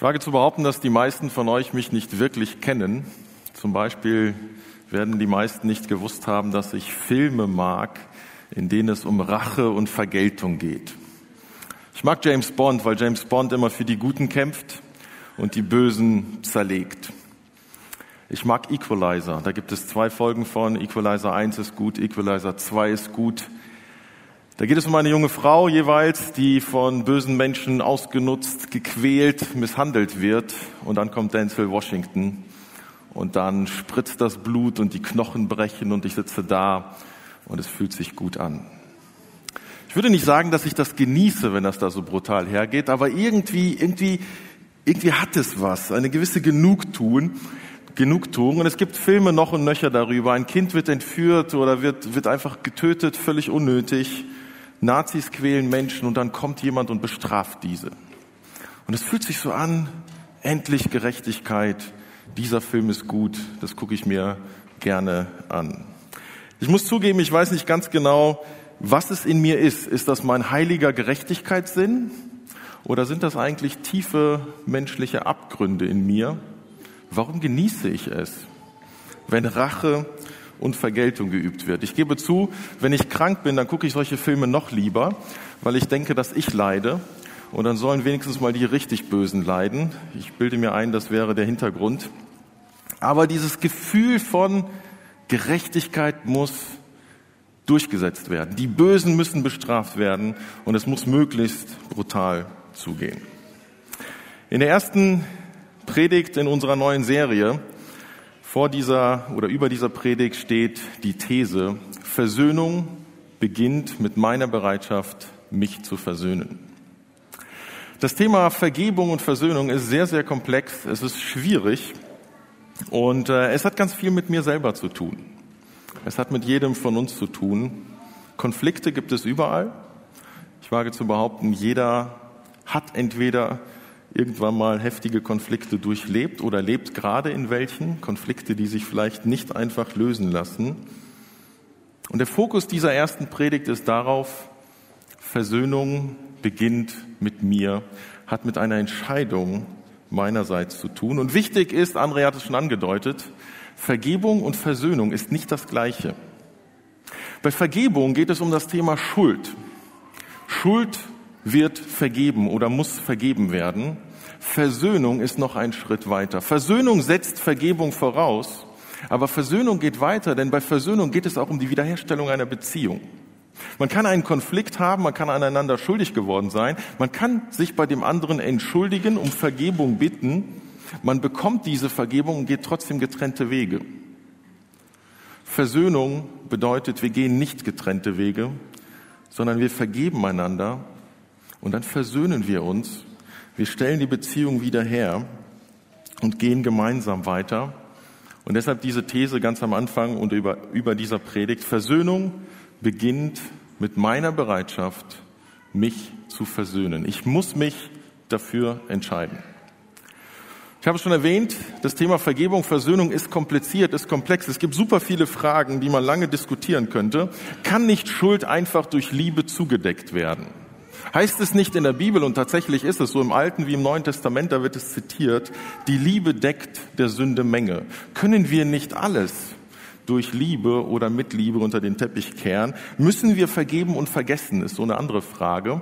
Ich wage zu behaupten, dass die meisten von euch mich nicht wirklich kennen. Zum Beispiel werden die meisten nicht gewusst haben, dass ich Filme mag, in denen es um Rache und Vergeltung geht. Ich mag James Bond, weil James Bond immer für die Guten kämpft und die Bösen zerlegt. Ich mag Equalizer. Da gibt es zwei Folgen von. Equalizer 1 ist gut, Equalizer 2 ist gut. Da geht es um eine junge Frau jeweils, die von bösen Menschen ausgenutzt, gequält, misshandelt wird. Und dann kommt Denzel Washington und dann spritzt das Blut und die Knochen brechen und ich sitze da und es fühlt sich gut an. Ich würde nicht sagen, dass ich das genieße, wenn das da so brutal hergeht, aber irgendwie, irgendwie, irgendwie hat es was, eine gewisse Genugtuung. Genugtuung. Und es gibt Filme noch und nöcher darüber. Ein Kind wird entführt oder wird, wird einfach getötet, völlig unnötig. Nazis quälen Menschen und dann kommt jemand und bestraft diese. Und es fühlt sich so an, endlich Gerechtigkeit, dieser Film ist gut, das gucke ich mir gerne an. Ich muss zugeben, ich weiß nicht ganz genau, was es in mir ist. Ist das mein heiliger Gerechtigkeitssinn oder sind das eigentlich tiefe menschliche Abgründe in mir? Warum genieße ich es, wenn Rache und Vergeltung geübt wird. Ich gebe zu, wenn ich krank bin, dann gucke ich solche Filme noch lieber, weil ich denke, dass ich leide. Und dann sollen wenigstens mal die richtig Bösen leiden. Ich bilde mir ein, das wäre der Hintergrund. Aber dieses Gefühl von Gerechtigkeit muss durchgesetzt werden. Die Bösen müssen bestraft werden und es muss möglichst brutal zugehen. In der ersten Predigt in unserer neuen Serie vor dieser oder über dieser Predigt steht die These, Versöhnung beginnt mit meiner Bereitschaft, mich zu versöhnen. Das Thema Vergebung und Versöhnung ist sehr, sehr komplex, es ist schwierig und äh, es hat ganz viel mit mir selber zu tun. Es hat mit jedem von uns zu tun. Konflikte gibt es überall. Ich wage zu behaupten, jeder hat entweder irgendwann mal heftige Konflikte durchlebt oder lebt gerade in welchen, Konflikte, die sich vielleicht nicht einfach lösen lassen. Und der Fokus dieser ersten Predigt ist darauf, Versöhnung beginnt mit mir, hat mit einer Entscheidung meinerseits zu tun. Und wichtig ist, André hat es schon angedeutet, Vergebung und Versöhnung ist nicht das Gleiche. Bei Vergebung geht es um das Thema Schuld. Schuld wird vergeben oder muss vergeben werden. Versöhnung ist noch ein Schritt weiter. Versöhnung setzt Vergebung voraus, aber Versöhnung geht weiter, denn bei Versöhnung geht es auch um die Wiederherstellung einer Beziehung. Man kann einen Konflikt haben, man kann aneinander schuldig geworden sein, man kann sich bei dem anderen entschuldigen, um Vergebung bitten, man bekommt diese Vergebung und geht trotzdem getrennte Wege. Versöhnung bedeutet, wir gehen nicht getrennte Wege, sondern wir vergeben einander und dann versöhnen wir uns. Wir stellen die Beziehung wieder her und gehen gemeinsam weiter. Und deshalb diese These ganz am Anfang und über, über dieser Predigt. Versöhnung beginnt mit meiner Bereitschaft, mich zu versöhnen. Ich muss mich dafür entscheiden. Ich habe es schon erwähnt, das Thema Vergebung, Versöhnung ist kompliziert, ist komplex. Es gibt super viele Fragen, die man lange diskutieren könnte. Kann nicht Schuld einfach durch Liebe zugedeckt werden? Heißt es nicht in der Bibel, und tatsächlich ist es so im Alten wie im Neuen Testament, da wird es zitiert, die Liebe deckt der Sünde Menge. Können wir nicht alles durch Liebe oder mit Liebe unter den Teppich kehren? Müssen wir vergeben und vergessen, ist so eine andere Frage.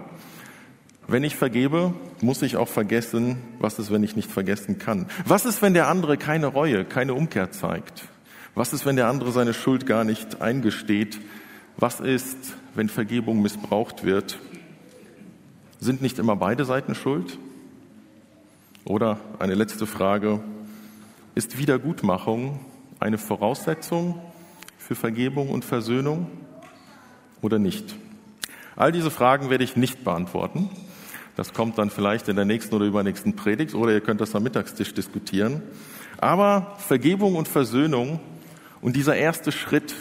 Wenn ich vergebe, muss ich auch vergessen, was ist, wenn ich nicht vergessen kann? Was ist, wenn der andere keine Reue, keine Umkehr zeigt? Was ist, wenn der andere seine Schuld gar nicht eingesteht? Was ist, wenn Vergebung missbraucht wird? Sind nicht immer beide Seiten schuld? Oder eine letzte Frage, ist Wiedergutmachung eine Voraussetzung für Vergebung und Versöhnung oder nicht? All diese Fragen werde ich nicht beantworten. Das kommt dann vielleicht in der nächsten oder übernächsten Predigt oder ihr könnt das am Mittagstisch diskutieren. Aber Vergebung und Versöhnung und dieser erste Schritt,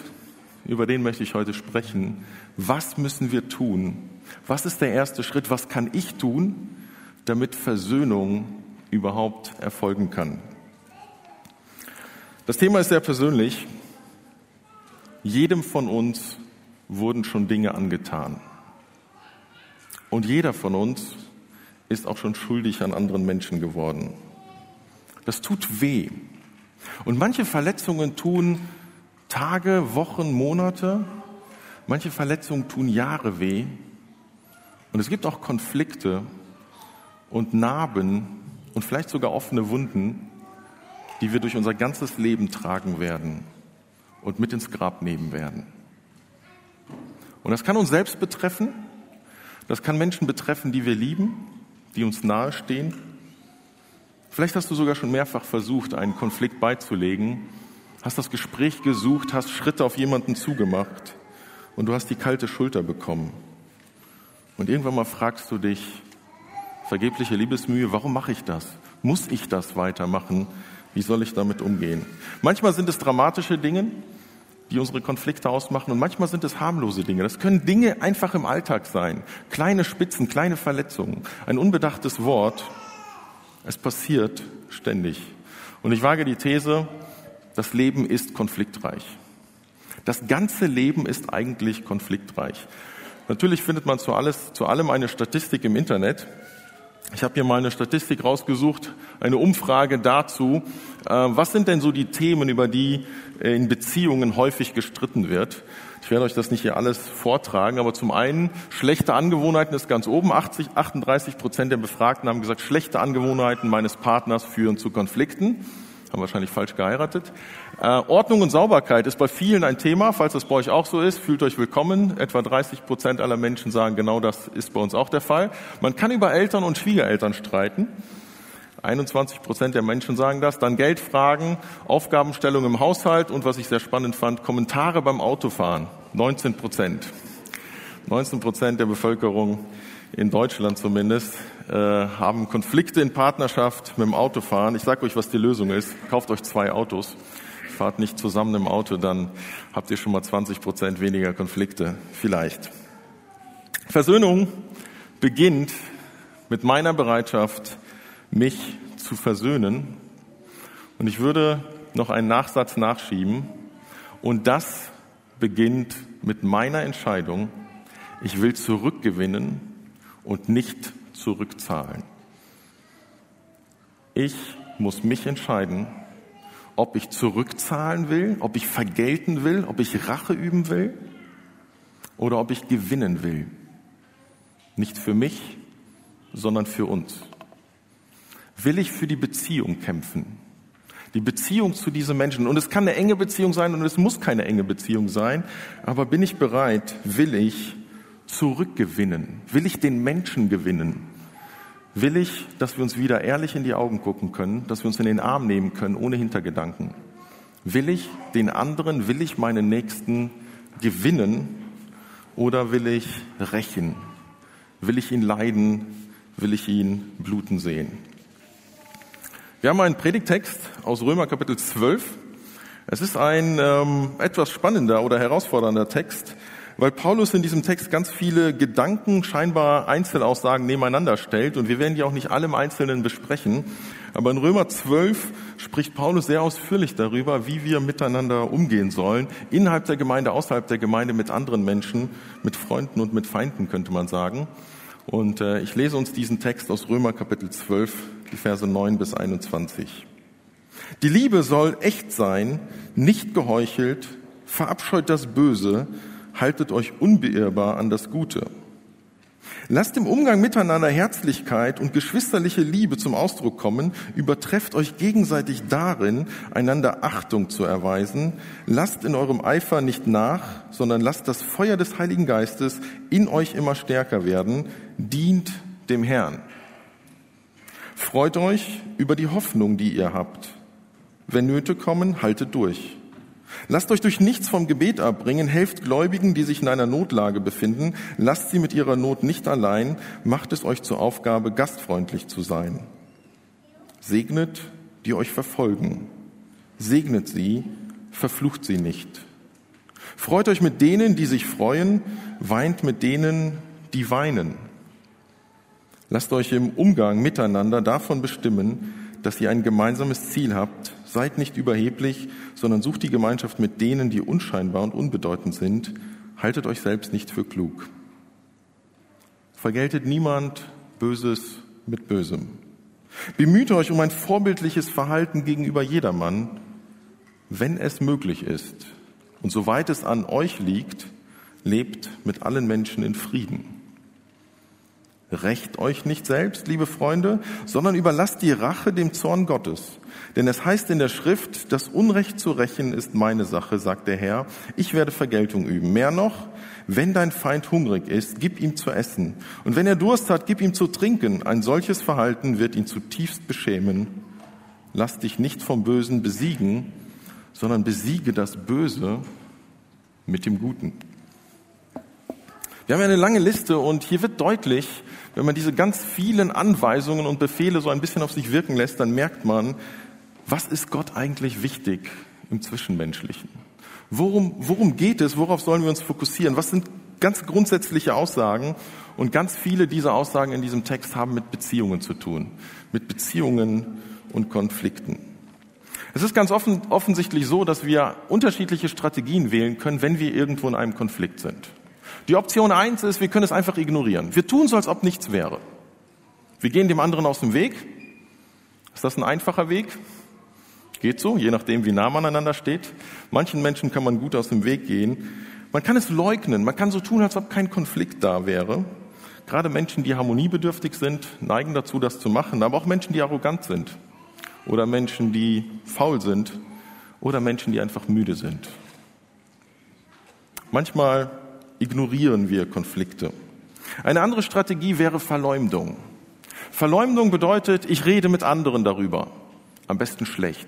über den möchte ich heute sprechen. Was müssen wir tun, was ist der erste Schritt? Was kann ich tun, damit Versöhnung überhaupt erfolgen kann? Das Thema ist sehr persönlich. Jedem von uns wurden schon Dinge angetan. Und jeder von uns ist auch schon schuldig an anderen Menschen geworden. Das tut weh. Und manche Verletzungen tun Tage, Wochen, Monate. Manche Verletzungen tun Jahre weh. Und es gibt auch Konflikte und Narben und vielleicht sogar offene Wunden, die wir durch unser ganzes Leben tragen werden und mit ins Grab nehmen werden. Und das kann uns selbst betreffen, das kann Menschen betreffen, die wir lieben, die uns nahestehen. Vielleicht hast du sogar schon mehrfach versucht, einen Konflikt beizulegen, hast das Gespräch gesucht, hast Schritte auf jemanden zugemacht und du hast die kalte Schulter bekommen. Und irgendwann mal fragst du dich, vergebliche Liebesmühe, warum mache ich das? Muss ich das weitermachen? Wie soll ich damit umgehen? Manchmal sind es dramatische Dinge, die unsere Konflikte ausmachen und manchmal sind es harmlose Dinge. Das können Dinge einfach im Alltag sein. Kleine Spitzen, kleine Verletzungen, ein unbedachtes Wort. Es passiert ständig. Und ich wage die These, das Leben ist konfliktreich. Das ganze Leben ist eigentlich konfliktreich. Natürlich findet man zu, alles, zu allem eine Statistik im Internet. Ich habe hier mal eine Statistik rausgesucht, eine Umfrage dazu, äh, was sind denn so die Themen, über die äh, in Beziehungen häufig gestritten wird. Ich werde euch das nicht hier alles vortragen, aber zum einen, schlechte Angewohnheiten ist ganz oben. 80, 38 Prozent der Befragten haben gesagt, schlechte Angewohnheiten meines Partners führen zu Konflikten haben wahrscheinlich falsch geheiratet. Äh, Ordnung und Sauberkeit ist bei vielen ein Thema. Falls das bei euch auch so ist, fühlt euch willkommen. Etwa 30 Prozent aller Menschen sagen, genau das ist bei uns auch der Fall. Man kann über Eltern und Schwiegereltern streiten. 21 Prozent der Menschen sagen das. Dann Geldfragen, Aufgabenstellung im Haushalt und was ich sehr spannend fand, Kommentare beim Autofahren. 19 Prozent. 19 Prozent der Bevölkerung in Deutschland zumindest äh, haben Konflikte in Partnerschaft mit dem Autofahren. Ich sage euch, was die Lösung ist. Kauft euch zwei Autos. Fahrt nicht zusammen im Auto, dann habt ihr schon mal 20 Prozent weniger Konflikte. Vielleicht. Versöhnung beginnt mit meiner Bereitschaft, mich zu versöhnen. Und ich würde noch einen Nachsatz nachschieben. Und das beginnt mit meiner Entscheidung, ich will zurückgewinnen und nicht zurückzahlen. Ich muss mich entscheiden, ob ich zurückzahlen will, ob ich vergelten will, ob ich Rache üben will oder ob ich gewinnen will. Nicht für mich, sondern für uns. Will ich für die Beziehung kämpfen? Die Beziehung zu diesen Menschen. Und es kann eine enge Beziehung sein und es muss keine enge Beziehung sein. Aber bin ich bereit, will ich zurückgewinnen? Will ich den Menschen gewinnen? Will ich, dass wir uns wieder ehrlich in die Augen gucken können, dass wir uns in den Arm nehmen können, ohne Hintergedanken? Will ich den anderen, will ich meinen Nächsten gewinnen oder will ich rächen? Will ich ihn leiden? Will ich ihn bluten sehen? Wir haben einen Predigtext aus Römer Kapitel 12. Es ist ein ähm, etwas spannender oder herausfordernder Text, weil Paulus in diesem Text ganz viele Gedanken, scheinbar Einzelaussagen nebeneinander stellt und wir werden die auch nicht alle im Einzelnen besprechen. Aber in Römer 12 spricht Paulus sehr ausführlich darüber, wie wir miteinander umgehen sollen, innerhalb der Gemeinde, außerhalb der Gemeinde, mit anderen Menschen, mit Freunden und mit Feinden, könnte man sagen. Und äh, ich lese uns diesen Text aus Römer Kapitel 12, die Verse 9 bis 21. Die Liebe soll echt sein, nicht geheuchelt, verabscheut das Böse, haltet euch unbeirrbar an das Gute. Lasst im Umgang miteinander Herzlichkeit und geschwisterliche Liebe zum Ausdruck kommen, übertrefft euch gegenseitig darin, einander Achtung zu erweisen, lasst in eurem Eifer nicht nach, sondern lasst das Feuer des Heiligen Geistes in euch immer stärker werden, dient dem Herrn. Freut euch über die Hoffnung, die ihr habt. Wenn Nöte kommen, haltet durch. Lasst euch durch nichts vom Gebet abbringen, helft Gläubigen, die sich in einer Notlage befinden, lasst sie mit ihrer Not nicht allein, macht es euch zur Aufgabe, gastfreundlich zu sein. Segnet, die euch verfolgen, segnet sie, verflucht sie nicht. Freut euch mit denen, die sich freuen, weint mit denen, die weinen. Lasst euch im Umgang miteinander davon bestimmen, dass ihr ein gemeinsames Ziel habt, Seid nicht überheblich, sondern sucht die Gemeinschaft mit denen, die unscheinbar und unbedeutend sind. Haltet euch selbst nicht für klug. Vergeltet niemand Böses mit Bösem. Bemüht euch um ein vorbildliches Verhalten gegenüber jedermann, wenn es möglich ist. Und soweit es an euch liegt, lebt mit allen Menschen in Frieden. Rächt euch nicht selbst, liebe Freunde, sondern überlasst die Rache dem Zorn Gottes. Denn es heißt in der Schrift, das Unrecht zu rächen ist meine Sache, sagt der Herr. Ich werde Vergeltung üben. Mehr noch, wenn dein Feind hungrig ist, gib ihm zu essen. Und wenn er Durst hat, gib ihm zu trinken. Ein solches Verhalten wird ihn zutiefst beschämen. Lass dich nicht vom Bösen besiegen, sondern besiege das Böse mit dem Guten. Wir haben ja eine lange Liste und hier wird deutlich, wenn man diese ganz vielen Anweisungen und Befehle so ein bisschen auf sich wirken lässt, dann merkt man, was ist Gott eigentlich wichtig im Zwischenmenschlichen? Worum, worum geht es? Worauf sollen wir uns fokussieren? Was sind ganz grundsätzliche Aussagen? Und ganz viele dieser Aussagen in diesem Text haben mit Beziehungen zu tun, mit Beziehungen und Konflikten. Es ist ganz offen, offensichtlich so, dass wir unterschiedliche Strategien wählen können, wenn wir irgendwo in einem Konflikt sind. Die Option eins ist, wir können es einfach ignorieren. Wir tun so, als ob nichts wäre. Wir gehen dem anderen aus dem Weg. Ist das ein einfacher Weg? Geht so, je nachdem, wie nah man einander steht. Manchen Menschen kann man gut aus dem Weg gehen. Man kann es leugnen. Man kann so tun, als ob kein Konflikt da wäre. Gerade Menschen, die harmoniebedürftig sind, neigen dazu, das zu machen. Aber auch Menschen, die arrogant sind. Oder Menschen, die faul sind. Oder Menschen, die einfach müde sind. Manchmal ignorieren wir Konflikte. Eine andere Strategie wäre Verleumdung. Verleumdung bedeutet, ich rede mit anderen darüber. Am besten schlecht.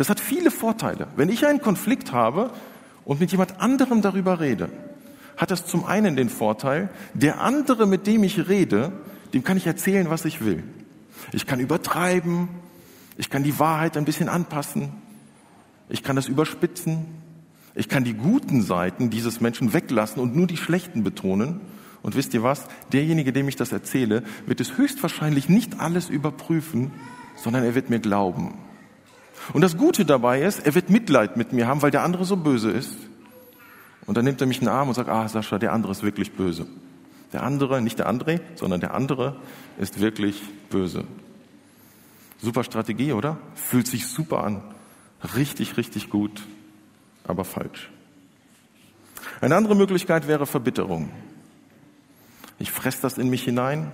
Das hat viele Vorteile. Wenn ich einen Konflikt habe und mit jemand anderem darüber rede, hat das zum einen den Vorteil, der andere, mit dem ich rede, dem kann ich erzählen, was ich will. Ich kann übertreiben, ich kann die Wahrheit ein bisschen anpassen, ich kann das überspitzen, ich kann die guten Seiten dieses Menschen weglassen und nur die schlechten betonen. Und wisst ihr was? Derjenige, dem ich das erzähle, wird es höchstwahrscheinlich nicht alles überprüfen, sondern er wird mir glauben. Und das Gute dabei ist, er wird Mitleid mit mir haben, weil der andere so böse ist. Und dann nimmt er mich in den Arm und sagt, ah Sascha, der andere ist wirklich böse. Der andere, nicht der André, sondern der andere ist wirklich böse. Super Strategie, oder? Fühlt sich super an. Richtig, richtig gut aber falsch. Eine andere Möglichkeit wäre Verbitterung. Ich fresse das in mich hinein.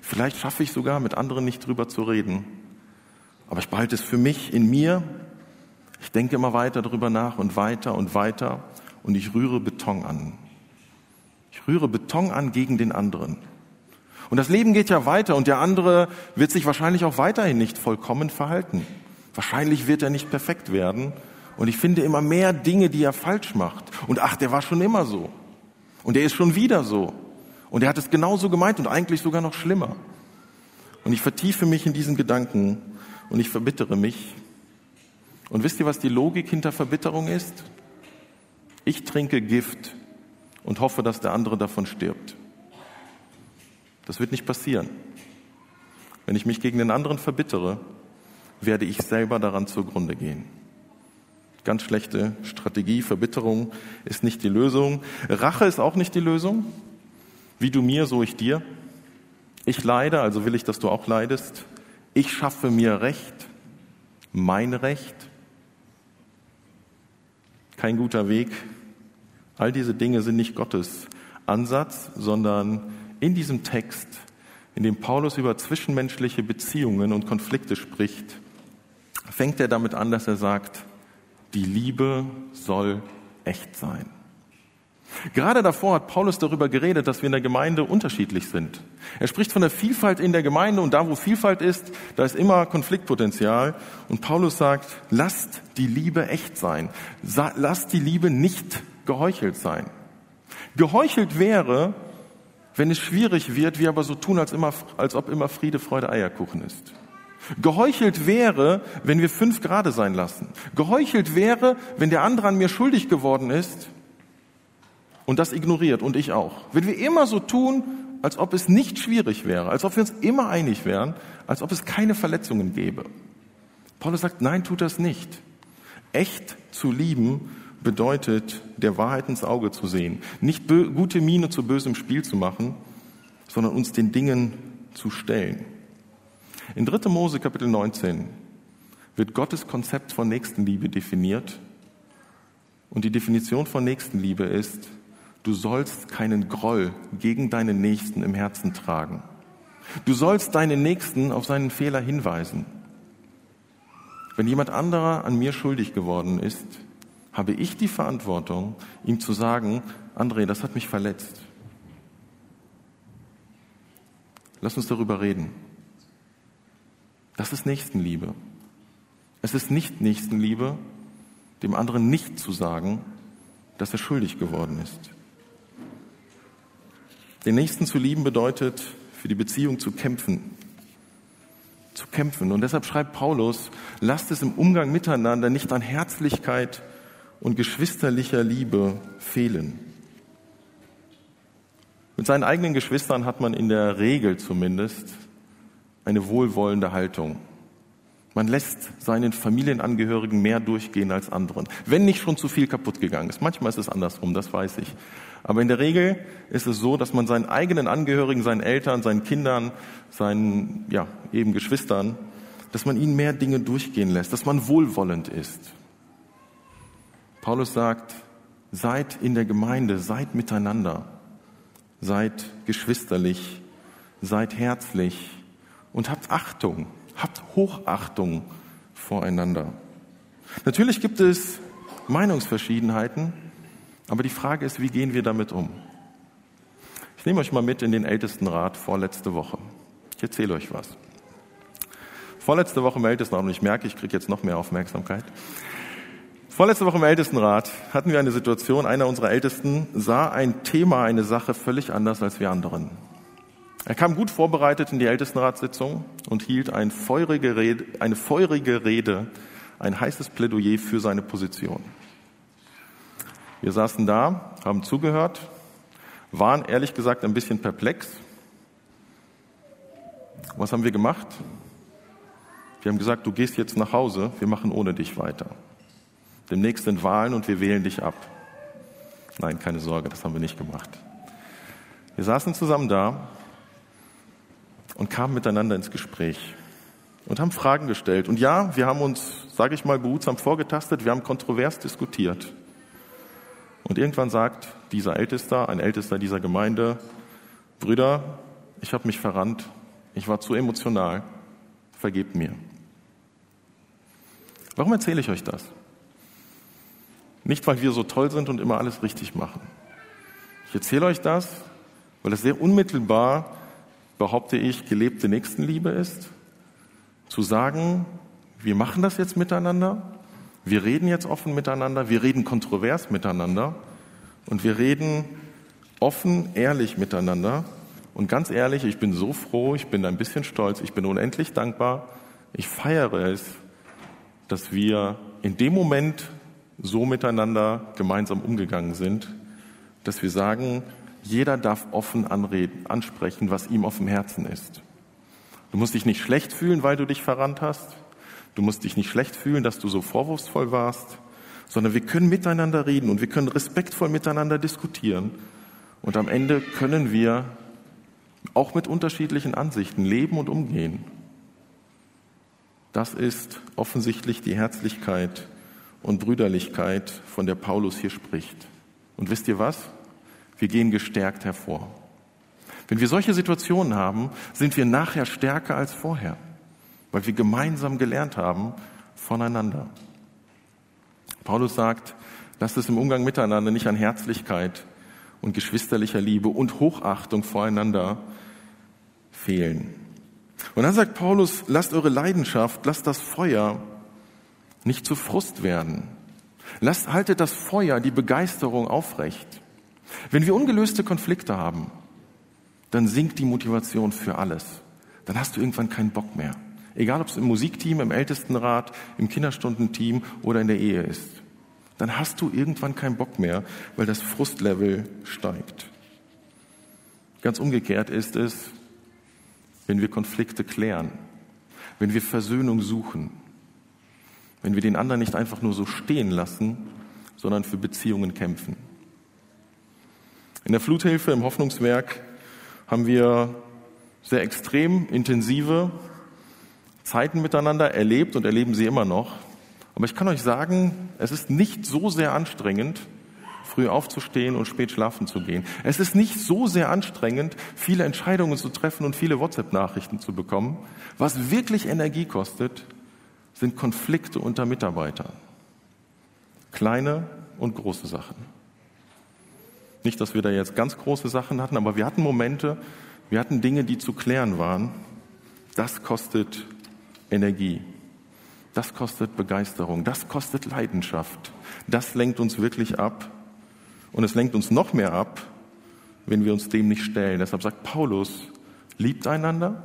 Vielleicht schaffe ich sogar, mit anderen nicht drüber zu reden. Aber ich behalte es für mich in mir. Ich denke immer weiter drüber nach und weiter und weiter. Und ich rühre Beton an. Ich rühre Beton an gegen den anderen. Und das Leben geht ja weiter und der andere wird sich wahrscheinlich auch weiterhin nicht vollkommen verhalten. Wahrscheinlich wird er nicht perfekt werden. Und ich finde immer mehr Dinge, die er falsch macht. Und ach, der war schon immer so. Und er ist schon wieder so. Und er hat es genauso gemeint und eigentlich sogar noch schlimmer. Und ich vertiefe mich in diesen Gedanken und ich verbittere mich. Und wisst ihr, was die Logik hinter Verbitterung ist? Ich trinke Gift und hoffe, dass der andere davon stirbt. Das wird nicht passieren. Wenn ich mich gegen den anderen verbittere, werde ich selber daran zugrunde gehen. Ganz schlechte Strategie. Verbitterung ist nicht die Lösung. Rache ist auch nicht die Lösung. Wie du mir, so ich dir. Ich leide, also will ich, dass du auch leidest. Ich schaffe mir Recht, mein Recht. Kein guter Weg. All diese Dinge sind nicht Gottes Ansatz, sondern in diesem Text, in dem Paulus über zwischenmenschliche Beziehungen und Konflikte spricht, fängt er damit an, dass er sagt, die Liebe soll echt sein. Gerade davor hat Paulus darüber geredet, dass wir in der Gemeinde unterschiedlich sind. Er spricht von der Vielfalt in der Gemeinde und da, wo Vielfalt ist, da ist immer Konfliktpotenzial. Und Paulus sagt, lasst die Liebe echt sein. Lasst die Liebe nicht geheuchelt sein. Geheuchelt wäre, wenn es schwierig wird, wir aber so tun, als, immer, als ob immer Friede, Freude, Eierkuchen ist. Geheuchelt wäre, wenn wir fünf Grade sein lassen. Geheuchelt wäre, wenn der andere an mir schuldig geworden ist und das ignoriert und ich auch. Wenn wir immer so tun, als ob es nicht schwierig wäre, als ob wir uns immer einig wären, als ob es keine Verletzungen gäbe. Paulus sagt, nein, tut das nicht. Echt zu lieben bedeutet, der Wahrheit ins Auge zu sehen. Nicht gute Miene zu bösem Spiel zu machen, sondern uns den Dingen zu stellen. In 3. Mose Kapitel 19 wird Gottes Konzept von Nächstenliebe definiert. Und die Definition von Nächstenliebe ist, du sollst keinen Groll gegen deinen Nächsten im Herzen tragen. Du sollst deinen Nächsten auf seinen Fehler hinweisen. Wenn jemand anderer an mir schuldig geworden ist, habe ich die Verantwortung, ihm zu sagen, André, das hat mich verletzt. Lass uns darüber reden. Das ist Nächstenliebe. Es ist nicht Nächstenliebe, dem anderen nicht zu sagen, dass er schuldig geworden ist. Den Nächsten zu lieben bedeutet, für die Beziehung zu kämpfen. Zu kämpfen. Und deshalb schreibt Paulus, lasst es im Umgang miteinander nicht an Herzlichkeit und geschwisterlicher Liebe fehlen. Mit seinen eigenen Geschwistern hat man in der Regel zumindest eine wohlwollende Haltung. Man lässt seinen Familienangehörigen mehr durchgehen als anderen. Wenn nicht schon zu viel kaputt gegangen ist. Manchmal ist es andersrum, das weiß ich. Aber in der Regel ist es so, dass man seinen eigenen Angehörigen, seinen Eltern, seinen Kindern, seinen, ja, eben Geschwistern, dass man ihnen mehr Dinge durchgehen lässt, dass man wohlwollend ist. Paulus sagt, seid in der Gemeinde, seid miteinander, seid geschwisterlich, seid herzlich und habt Achtung, habt Hochachtung voreinander. Natürlich gibt es Meinungsverschiedenheiten, aber die Frage ist, wie gehen wir damit um? Ich nehme euch mal mit in den Ältestenrat vorletzte Woche. Ich erzähle euch was. Vorletzte Woche im Ältestenrat, und ich merke, ich kriege jetzt noch mehr Aufmerksamkeit. Vorletzte Woche im Ältestenrat hatten wir eine Situation, einer unserer Ältesten sah ein Thema, eine Sache völlig anders als wir anderen. Er kam gut vorbereitet in die Ältestenratssitzung und hielt ein feurige Rede, eine feurige Rede, ein heißes Plädoyer für seine Position. Wir saßen da, haben zugehört, waren ehrlich gesagt ein bisschen perplex. Was haben wir gemacht? Wir haben gesagt, du gehst jetzt nach Hause, wir machen ohne dich weiter. Demnächst sind Wahlen und wir wählen dich ab. Nein, keine Sorge, das haben wir nicht gemacht. Wir saßen zusammen da und kamen miteinander ins Gespräch und haben Fragen gestellt. Und ja, wir haben uns, sage ich mal, behutsam vorgetastet, wir haben kontrovers diskutiert. Und irgendwann sagt dieser Ältester, ein Ältester dieser Gemeinde, Brüder, ich habe mich verrannt, ich war zu emotional, vergebt mir. Warum erzähle ich euch das? Nicht, weil wir so toll sind und immer alles richtig machen. Ich erzähle euch das, weil es sehr unmittelbar, behaupte ich, gelebte Nächstenliebe ist. Zu sagen, wir machen das jetzt miteinander, wir reden jetzt offen miteinander, wir reden kontrovers miteinander und wir reden offen, ehrlich miteinander. Und ganz ehrlich, ich bin so froh, ich bin ein bisschen stolz, ich bin unendlich dankbar. Ich feiere es, dass wir in dem Moment so miteinander gemeinsam umgegangen sind, dass wir sagen, jeder darf offen anreden, ansprechen, was ihm auf dem Herzen ist. Du musst dich nicht schlecht fühlen, weil du dich verrannt hast. Du musst dich nicht schlecht fühlen, dass du so vorwurfsvoll warst, sondern wir können miteinander reden und wir können respektvoll miteinander diskutieren. Und am Ende können wir auch mit unterschiedlichen Ansichten leben und umgehen. Das ist offensichtlich die Herzlichkeit und Brüderlichkeit, von der Paulus hier spricht. Und wisst ihr was? Wir gehen gestärkt hervor. Wenn wir solche Situationen haben, sind wir nachher stärker als vorher weil wir gemeinsam gelernt haben voneinander. Paulus sagt, lasst es im Umgang miteinander nicht an Herzlichkeit und geschwisterlicher Liebe und Hochachtung voreinander fehlen. Und dann sagt Paulus, lasst eure Leidenschaft, lasst das Feuer nicht zu Frust werden. Lasst, haltet das Feuer, die Begeisterung aufrecht. Wenn wir ungelöste Konflikte haben, dann sinkt die Motivation für alles. Dann hast du irgendwann keinen Bock mehr. Egal, ob es im Musikteam, im Ältestenrat, im Kinderstundenteam oder in der Ehe ist. Dann hast du irgendwann keinen Bock mehr, weil das Frustlevel steigt. Ganz umgekehrt ist es, wenn wir Konflikte klären, wenn wir Versöhnung suchen, wenn wir den anderen nicht einfach nur so stehen lassen, sondern für Beziehungen kämpfen. In der Fluthilfe im Hoffnungswerk haben wir sehr extrem intensive Zeiten miteinander erlebt und erleben sie immer noch. Aber ich kann euch sagen, es ist nicht so sehr anstrengend, früh aufzustehen und spät schlafen zu gehen. Es ist nicht so sehr anstrengend, viele Entscheidungen zu treffen und viele WhatsApp-Nachrichten zu bekommen. Was wirklich Energie kostet, sind Konflikte unter Mitarbeitern. Kleine und große Sachen. Nicht, dass wir da jetzt ganz große Sachen hatten, aber wir hatten Momente, wir hatten Dinge, die zu klären waren. Das kostet Energie. Das kostet Begeisterung. Das kostet Leidenschaft. Das lenkt uns wirklich ab. Und es lenkt uns noch mehr ab, wenn wir uns dem nicht stellen. Deshalb sagt Paulus, liebt einander,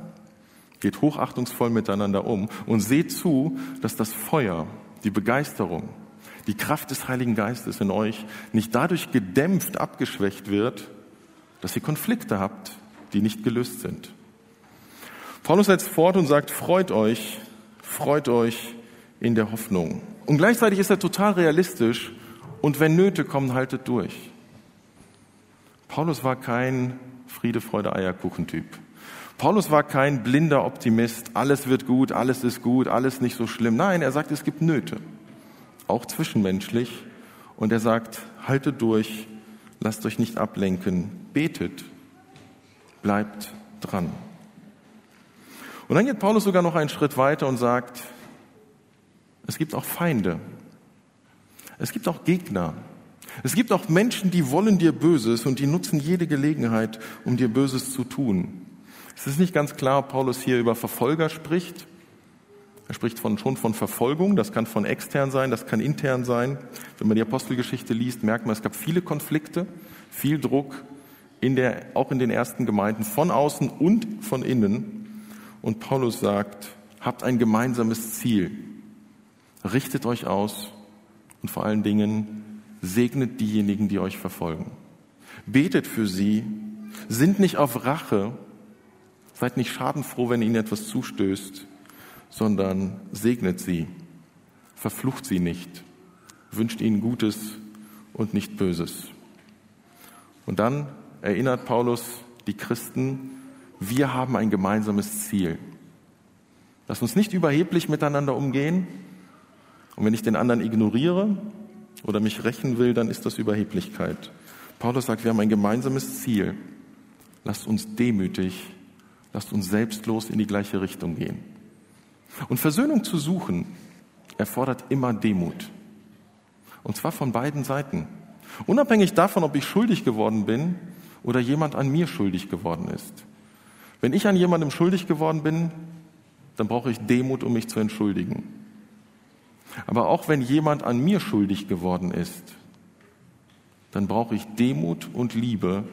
geht hochachtungsvoll miteinander um und seht zu, dass das Feuer, die Begeisterung, die Kraft des Heiligen Geistes in euch nicht dadurch gedämpft, abgeschwächt wird, dass ihr Konflikte habt, die nicht gelöst sind. Paulus setzt fort und sagt, freut euch, freut euch in der Hoffnung. Und gleichzeitig ist er total realistisch und wenn Nöte kommen, haltet durch. Paulus war kein Friede, Freude, Eierkuchen-Typ. Paulus war kein blinder Optimist, alles wird gut, alles ist gut, alles nicht so schlimm. Nein, er sagt, es gibt Nöte auch zwischenmenschlich. Und er sagt, haltet durch, lasst euch nicht ablenken, betet, bleibt dran. Und dann geht Paulus sogar noch einen Schritt weiter und sagt, es gibt auch Feinde. Es gibt auch Gegner. Es gibt auch Menschen, die wollen dir Böses und die nutzen jede Gelegenheit, um dir Böses zu tun. Es ist nicht ganz klar, ob Paulus hier über Verfolger spricht er spricht von, schon von Verfolgung, das kann von extern sein, das kann intern sein. Wenn man die Apostelgeschichte liest, merkt man, es gab viele Konflikte, viel Druck, in der, auch in den ersten Gemeinden, von außen und von innen. Und Paulus sagt, habt ein gemeinsames Ziel, richtet euch aus und vor allen Dingen segnet diejenigen, die euch verfolgen. Betet für sie, sind nicht auf Rache, seid nicht schadenfroh, wenn ihnen etwas zustößt, sondern segnet sie, verflucht sie nicht, wünscht ihnen Gutes und nicht Böses. Und dann erinnert Paulus die Christen, wir haben ein gemeinsames Ziel. Lass uns nicht überheblich miteinander umgehen. Und wenn ich den anderen ignoriere oder mich rächen will, dann ist das Überheblichkeit. Paulus sagt, wir haben ein gemeinsames Ziel. Lasst uns demütig, lasst uns selbstlos in die gleiche Richtung gehen. Und Versöhnung zu suchen erfordert immer Demut. Und zwar von beiden Seiten. Unabhängig davon, ob ich schuldig geworden bin oder jemand an mir schuldig geworden ist. Wenn ich an jemandem schuldig geworden bin, dann brauche ich Demut, um mich zu entschuldigen. Aber auch wenn jemand an mir schuldig geworden ist, dann brauche ich Demut und Liebe,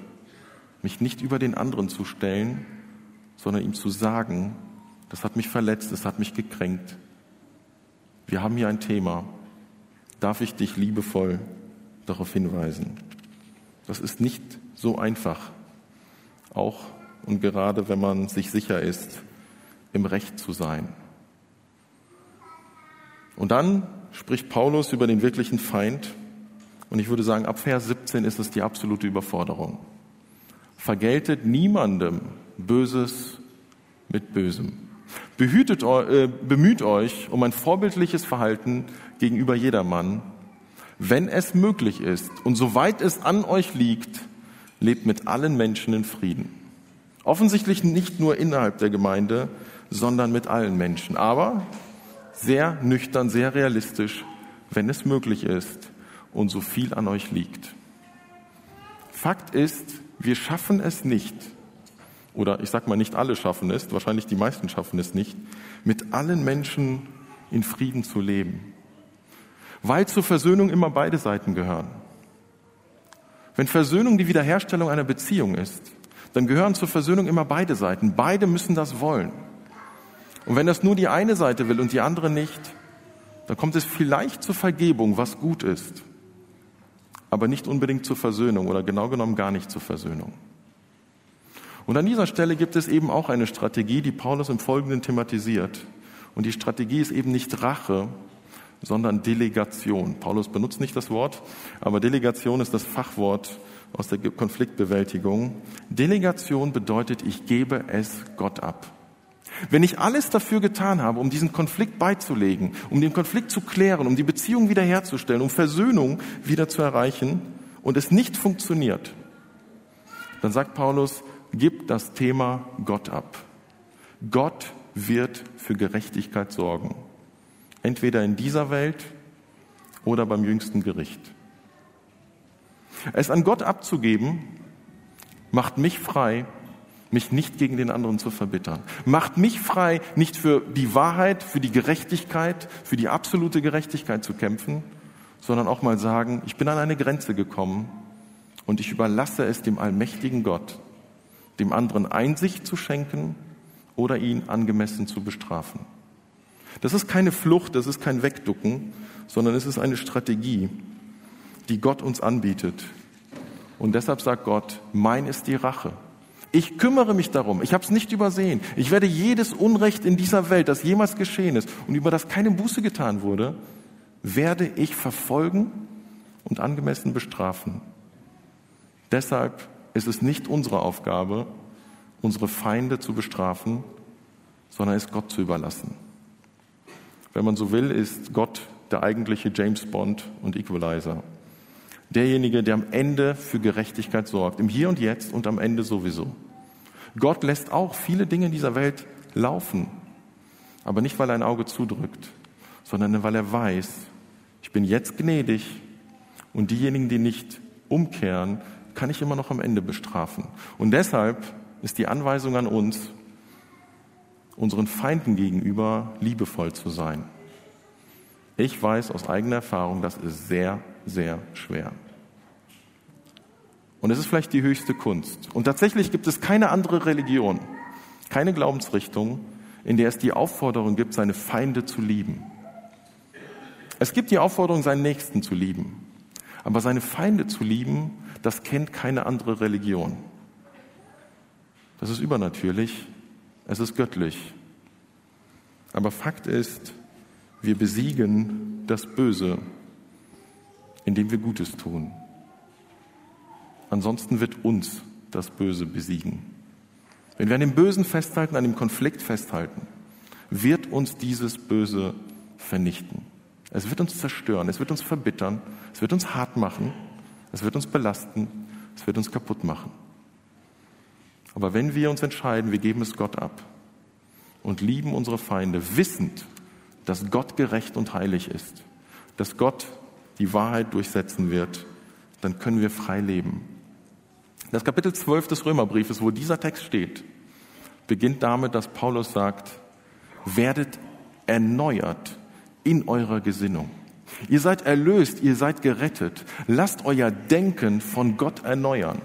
mich nicht über den anderen zu stellen, sondern ihm zu sagen, das hat mich verletzt, das hat mich gekränkt. Wir haben hier ein Thema. Darf ich dich liebevoll darauf hinweisen? Das ist nicht so einfach. Auch und gerade wenn man sich sicher ist, im Recht zu sein. Und dann spricht Paulus über den wirklichen Feind. Und ich würde sagen, ab Vers 17 ist es die absolute Überforderung. Vergeltet niemandem Böses mit Bösem. Behütet, äh, bemüht euch um ein vorbildliches Verhalten gegenüber jedermann. Wenn es möglich ist und soweit es an euch liegt, lebt mit allen Menschen in Frieden. Offensichtlich nicht nur innerhalb der Gemeinde, sondern mit allen Menschen. Aber sehr nüchtern, sehr realistisch, wenn es möglich ist und so viel an euch liegt. Fakt ist, wir schaffen es nicht, oder ich sage mal, nicht alle schaffen es, wahrscheinlich die meisten schaffen es nicht, mit allen Menschen in Frieden zu leben. Weil zur Versöhnung immer beide Seiten gehören. Wenn Versöhnung die Wiederherstellung einer Beziehung ist, dann gehören zur Versöhnung immer beide Seiten. Beide müssen das wollen. Und wenn das nur die eine Seite will und die andere nicht, dann kommt es vielleicht zur Vergebung, was gut ist, aber nicht unbedingt zur Versöhnung oder genau genommen gar nicht zur Versöhnung. Und an dieser Stelle gibt es eben auch eine Strategie, die Paulus im Folgenden thematisiert. Und die Strategie ist eben nicht Rache, sondern Delegation. Paulus benutzt nicht das Wort, aber Delegation ist das Fachwort, aus der Konfliktbewältigung. Delegation bedeutet, ich gebe es Gott ab. Wenn ich alles dafür getan habe, um diesen Konflikt beizulegen, um den Konflikt zu klären, um die Beziehung wiederherzustellen, um Versöhnung wieder zu erreichen und es nicht funktioniert, dann sagt Paulus, gib das Thema Gott ab. Gott wird für Gerechtigkeit sorgen. Entweder in dieser Welt oder beim jüngsten Gericht. Es an Gott abzugeben, macht mich frei, mich nicht gegen den anderen zu verbittern. Macht mich frei, nicht für die Wahrheit, für die Gerechtigkeit, für die absolute Gerechtigkeit zu kämpfen, sondern auch mal sagen, ich bin an eine Grenze gekommen und ich überlasse es dem allmächtigen Gott, dem anderen Einsicht zu schenken oder ihn angemessen zu bestrafen. Das ist keine Flucht, das ist kein Wegducken, sondern es ist eine Strategie, die Gott uns anbietet. Und deshalb sagt Gott, mein ist die Rache. Ich kümmere mich darum. Ich habe es nicht übersehen. Ich werde jedes Unrecht in dieser Welt, das jemals geschehen ist und über das keine Buße getan wurde, werde ich verfolgen und angemessen bestrafen. Deshalb ist es nicht unsere Aufgabe, unsere Feinde zu bestrafen, sondern es Gott zu überlassen. Wenn man so will, ist Gott der eigentliche James Bond und Equalizer. Derjenige, der am Ende für Gerechtigkeit sorgt, im Hier und Jetzt und am Ende sowieso. Gott lässt auch viele Dinge in dieser Welt laufen, aber nicht, weil er ein Auge zudrückt, sondern weil er weiß, ich bin jetzt gnädig und diejenigen, die nicht umkehren, kann ich immer noch am Ende bestrafen. Und deshalb ist die Anweisung an uns, unseren Feinden gegenüber liebevoll zu sein. Ich weiß aus eigener Erfahrung, das ist sehr, sehr schwer. Und es ist vielleicht die höchste Kunst. Und tatsächlich gibt es keine andere Religion, keine Glaubensrichtung, in der es die Aufforderung gibt, seine Feinde zu lieben. Es gibt die Aufforderung, seinen Nächsten zu lieben. Aber seine Feinde zu lieben, das kennt keine andere Religion. Das ist übernatürlich, es ist göttlich. Aber Fakt ist, wir besiegen das Böse, indem wir Gutes tun. Ansonsten wird uns das Böse besiegen. Wenn wir an dem Bösen festhalten, an dem Konflikt festhalten, wird uns dieses Böse vernichten. Es wird uns zerstören, es wird uns verbittern, es wird uns hart machen, es wird uns belasten, es wird uns kaputt machen. Aber wenn wir uns entscheiden, wir geben es Gott ab und lieben unsere Feinde, wissend, dass Gott gerecht und heilig ist, dass Gott die Wahrheit durchsetzen wird, dann können wir frei leben. Das Kapitel 12 des Römerbriefes, wo dieser Text steht, beginnt damit, dass Paulus sagt, werdet erneuert in eurer Gesinnung. Ihr seid erlöst, ihr seid gerettet. Lasst euer Denken von Gott erneuern.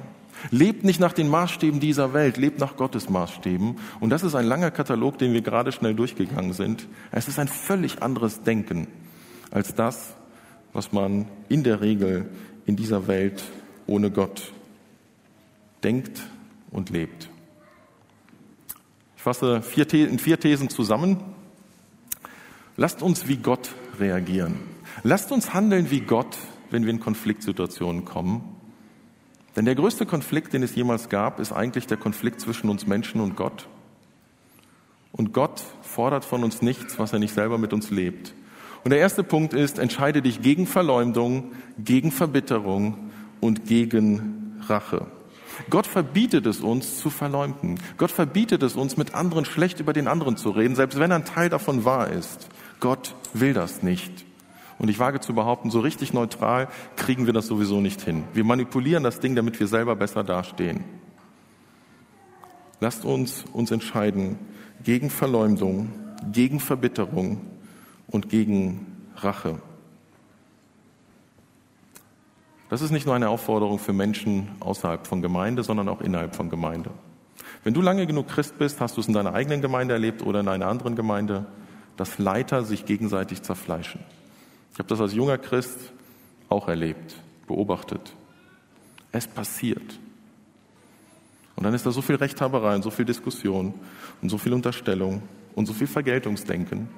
Lebt nicht nach den Maßstäben dieser Welt, lebt nach Gottes Maßstäben. Und das ist ein langer Katalog, den wir gerade schnell durchgegangen sind. Es ist ein völlig anderes Denken als das, was man in der Regel in dieser Welt ohne Gott denkt und lebt. Ich fasse vier in vier Thesen zusammen. Lasst uns wie Gott reagieren. Lasst uns handeln wie Gott, wenn wir in Konfliktsituationen kommen. Denn der größte Konflikt, den es jemals gab, ist eigentlich der Konflikt zwischen uns Menschen und Gott. Und Gott fordert von uns nichts, was er nicht selber mit uns lebt. Und der erste Punkt ist, entscheide dich gegen Verleumdung, gegen Verbitterung und gegen Rache. Gott verbietet es uns zu verleumden. Gott verbietet es uns, mit anderen schlecht über den anderen zu reden, selbst wenn ein Teil davon wahr ist. Gott will das nicht. Und ich wage zu behaupten, so richtig neutral kriegen wir das sowieso nicht hin. Wir manipulieren das Ding, damit wir selber besser dastehen. Lasst uns uns entscheiden gegen Verleumdung, gegen Verbitterung und gegen Rache. Das ist nicht nur eine Aufforderung für Menschen außerhalb von Gemeinde, sondern auch innerhalb von Gemeinde. Wenn du lange genug Christ bist, hast du es in deiner eigenen Gemeinde erlebt oder in einer anderen Gemeinde, dass Leiter sich gegenseitig zerfleischen. Ich habe das als junger Christ auch erlebt, beobachtet. Es passiert. Und dann ist da so viel Rechthaberei und so viel Diskussion und so viel Unterstellung und so viel Vergeltungsdenken,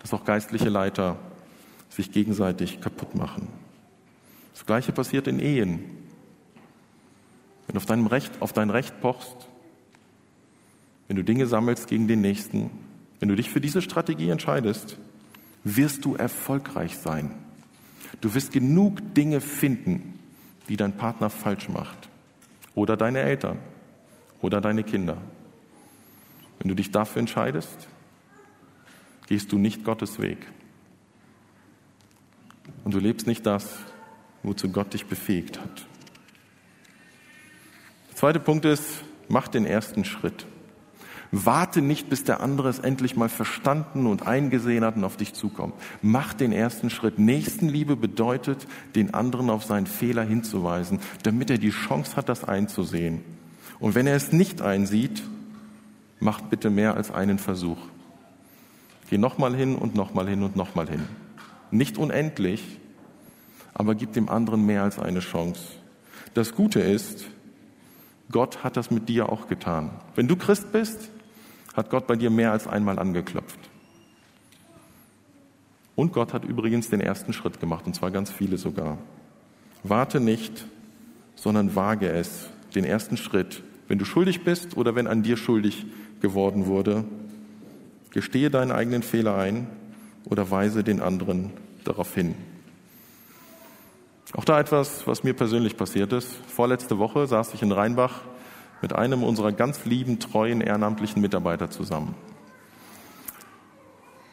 dass auch geistliche Leiter sich gegenseitig kaputt machen. Das Gleiche passiert in Ehen. wenn du auf, deinem Recht, auf dein Recht pochst, wenn du Dinge sammelst gegen den Nächsten, wenn du dich für diese Strategie entscheidest, wirst du erfolgreich sein. Du wirst genug Dinge finden, die dein Partner falsch macht. Oder deine Eltern. Oder deine Kinder. Wenn du dich dafür entscheidest, gehst du nicht Gottes Weg. Und du lebst nicht das, wozu Gott dich befähigt hat. Der zweite Punkt ist, mach den ersten Schritt. Warte nicht, bis der andere es endlich mal verstanden und eingesehen hat und auf dich zukommt. Mach den ersten Schritt. Nächstenliebe bedeutet, den anderen auf seinen Fehler hinzuweisen, damit er die Chance hat, das einzusehen. Und wenn er es nicht einsieht, mach bitte mehr als einen Versuch. Geh nochmal hin und nochmal hin und nochmal hin. Nicht unendlich, aber gib dem anderen mehr als eine Chance. Das Gute ist, Gott hat das mit dir auch getan. Wenn du Christ bist, hat Gott bei dir mehr als einmal angeklopft. Und Gott hat übrigens den ersten Schritt gemacht, und zwar ganz viele sogar. Warte nicht, sondern wage es, den ersten Schritt. Wenn du schuldig bist oder wenn an dir schuldig geworden wurde, gestehe deinen eigenen Fehler ein oder weise den anderen darauf hin. Auch da etwas, was mir persönlich passiert ist. Vorletzte Woche saß ich in Rheinbach mit einem unserer ganz lieben, treuen, ehrenamtlichen Mitarbeiter zusammen.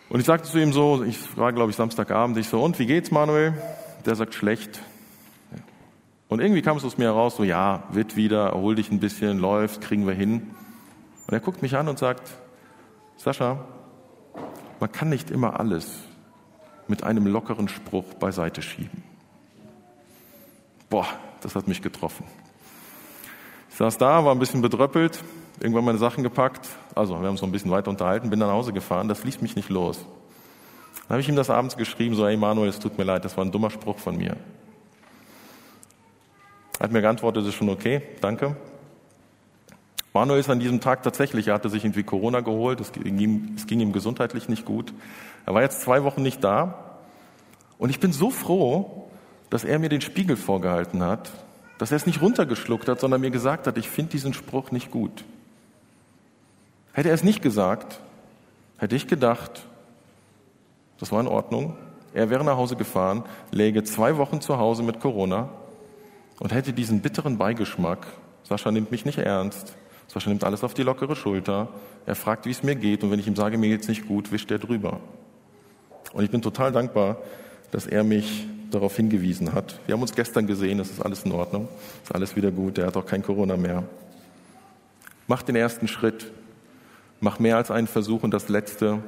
Und ich sagte zu ihm so, ich war glaube ich Samstagabend, ich so, und wie geht's Manuel? Der sagt schlecht. Und irgendwie kam es aus mir heraus, so ja, wird wieder, erhol dich ein bisschen, läuft, kriegen wir hin. Und er guckt mich an und sagt, Sascha, man kann nicht immer alles mit einem lockeren Spruch beiseite schieben. Boah, das hat mich getroffen. Ich saß da, war ein bisschen bedröppelt, irgendwann meine Sachen gepackt. Also, wir haben uns ein bisschen weiter unterhalten, bin nach Hause gefahren. Das ließ mich nicht los. Dann habe ich ihm das abends geschrieben, so, hey Manuel, es tut mir leid, das war ein dummer Spruch von mir. Er hat mir geantwortet, ist schon okay, danke. Manuel ist an diesem Tag tatsächlich, er hatte sich irgendwie Corona geholt, es ging, ihm, es ging ihm gesundheitlich nicht gut. Er war jetzt zwei Wochen nicht da. Und ich bin so froh, dass er mir den Spiegel vorgehalten hat dass er es nicht runtergeschluckt hat, sondern mir gesagt hat, ich finde diesen Spruch nicht gut. Hätte er es nicht gesagt, hätte ich gedacht, das war in Ordnung. Er wäre nach Hause gefahren, läge zwei Wochen zu Hause mit Corona und hätte diesen bitteren Beigeschmack. Sascha nimmt mich nicht ernst. Sascha nimmt alles auf die lockere Schulter. Er fragt, wie es mir geht. Und wenn ich ihm sage, mir geht's nicht gut, wischt er drüber. Und ich bin total dankbar, dass er mich darauf hingewiesen hat. Wir haben uns gestern gesehen, es ist alles in Ordnung, es ist alles wieder gut, er hat auch kein Corona mehr. Mach den ersten Schritt, mach mehr als einen Versuch und das letzte,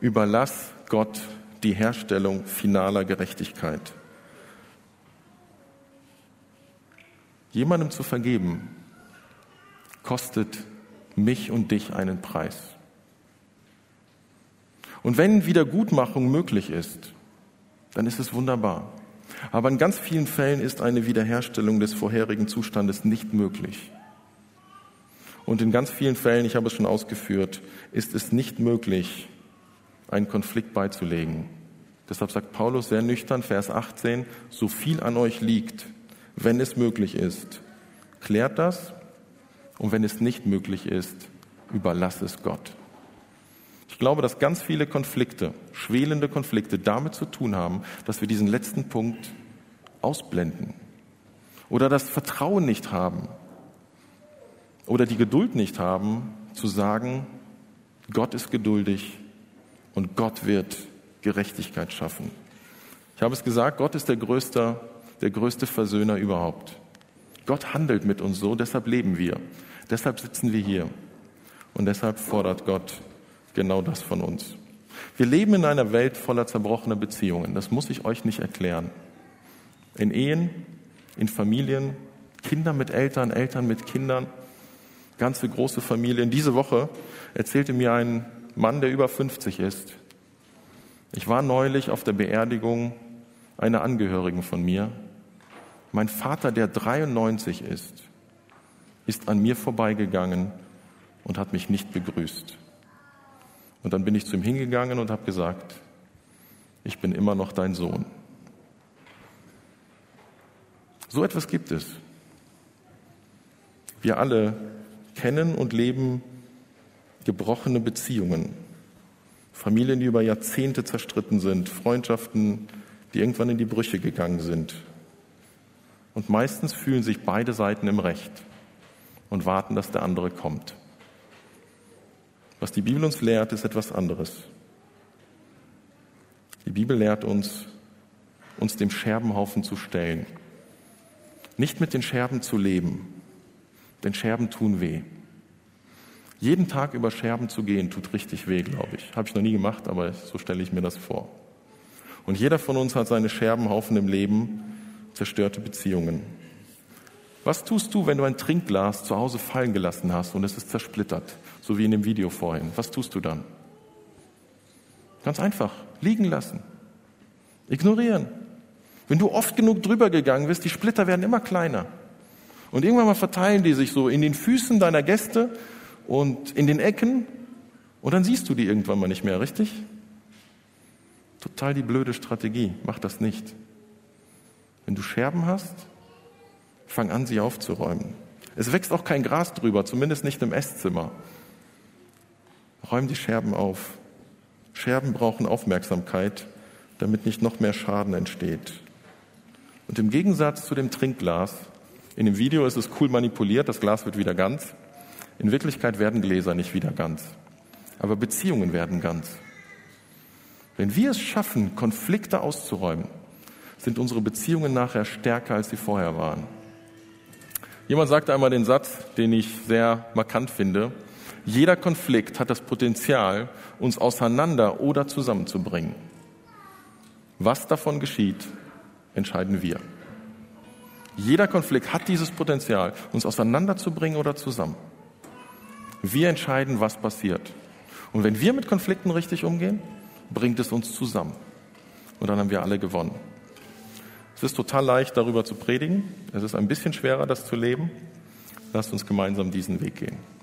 überlass Gott die Herstellung finaler Gerechtigkeit. Jemandem zu vergeben, kostet mich und dich einen Preis. Und wenn Wiedergutmachung möglich ist, dann ist es wunderbar. Aber in ganz vielen Fällen ist eine Wiederherstellung des vorherigen Zustandes nicht möglich. Und in ganz vielen Fällen, ich habe es schon ausgeführt, ist es nicht möglich, einen Konflikt beizulegen. Deshalb sagt Paulus sehr nüchtern, Vers 18, so viel an euch liegt, wenn es möglich ist, klärt das und wenn es nicht möglich ist, überlasst es Gott. Ich glaube, dass ganz viele Konflikte, schwelende Konflikte damit zu tun haben, dass wir diesen letzten Punkt ausblenden oder das Vertrauen nicht haben oder die Geduld nicht haben, zu sagen, Gott ist geduldig und Gott wird Gerechtigkeit schaffen. Ich habe es gesagt, Gott ist der größte, der größte Versöhner überhaupt. Gott handelt mit uns so, deshalb leben wir. Deshalb sitzen wir hier. Und deshalb fordert Gott genau das von uns. Wir leben in einer Welt voller zerbrochener Beziehungen. Das muss ich euch nicht erklären. In Ehen, in Familien, Kinder mit Eltern, Eltern mit Kindern, ganze große Familien. Diese Woche erzählte mir ein Mann, der über 50 ist. Ich war neulich auf der Beerdigung einer Angehörigen von mir. Mein Vater, der 93 ist, ist an mir vorbeigegangen und hat mich nicht begrüßt. Und dann bin ich zu ihm hingegangen und habe gesagt, ich bin immer noch dein Sohn. So etwas gibt es. Wir alle kennen und leben gebrochene Beziehungen. Familien, die über Jahrzehnte zerstritten sind, Freundschaften, die irgendwann in die Brüche gegangen sind. Und meistens fühlen sich beide Seiten im Recht und warten, dass der andere kommt. Was die Bibel uns lehrt, ist etwas anderes. Die Bibel lehrt uns, uns dem Scherbenhaufen zu stellen. Nicht mit den Scherben zu leben, denn Scherben tun weh. Jeden Tag über Scherben zu gehen, tut richtig weh, glaube ich. Habe ich noch nie gemacht, aber so stelle ich mir das vor. Und jeder von uns hat seine Scherbenhaufen im Leben, zerstörte Beziehungen. Was tust du, wenn du ein Trinkglas zu Hause fallen gelassen hast und es ist zersplittert, so wie in dem Video vorhin? Was tust du dann? Ganz einfach, liegen lassen, ignorieren. Wenn du oft genug drüber gegangen bist, die Splitter werden immer kleiner. Und irgendwann mal verteilen die sich so in den Füßen deiner Gäste und in den Ecken und dann siehst du die irgendwann mal nicht mehr, richtig? Total die blöde Strategie. Mach das nicht. Wenn du Scherben hast, fang an, sie aufzuräumen. Es wächst auch kein Gras drüber, zumindest nicht im Esszimmer. Räum die Scherben auf. Scherben brauchen Aufmerksamkeit, damit nicht noch mehr Schaden entsteht. Und im Gegensatz zu dem Trinkglas, in dem Video ist es cool manipuliert, das Glas wird wieder ganz. In Wirklichkeit werden Gläser nicht wieder ganz, aber Beziehungen werden ganz. Wenn wir es schaffen, Konflikte auszuräumen, sind unsere Beziehungen nachher stärker, als sie vorher waren. Jemand sagte einmal den Satz, den ich sehr markant finde. Jeder Konflikt hat das Potenzial, uns auseinander oder zusammenzubringen. Was davon geschieht, entscheiden wir. Jeder Konflikt hat dieses Potenzial, uns auseinanderzubringen oder zusammen. Wir entscheiden, was passiert. Und wenn wir mit Konflikten richtig umgehen, bringt es uns zusammen. Und dann haben wir alle gewonnen. Es ist total leicht, darüber zu predigen. Es ist ein bisschen schwerer, das zu leben. Lasst uns gemeinsam diesen Weg gehen.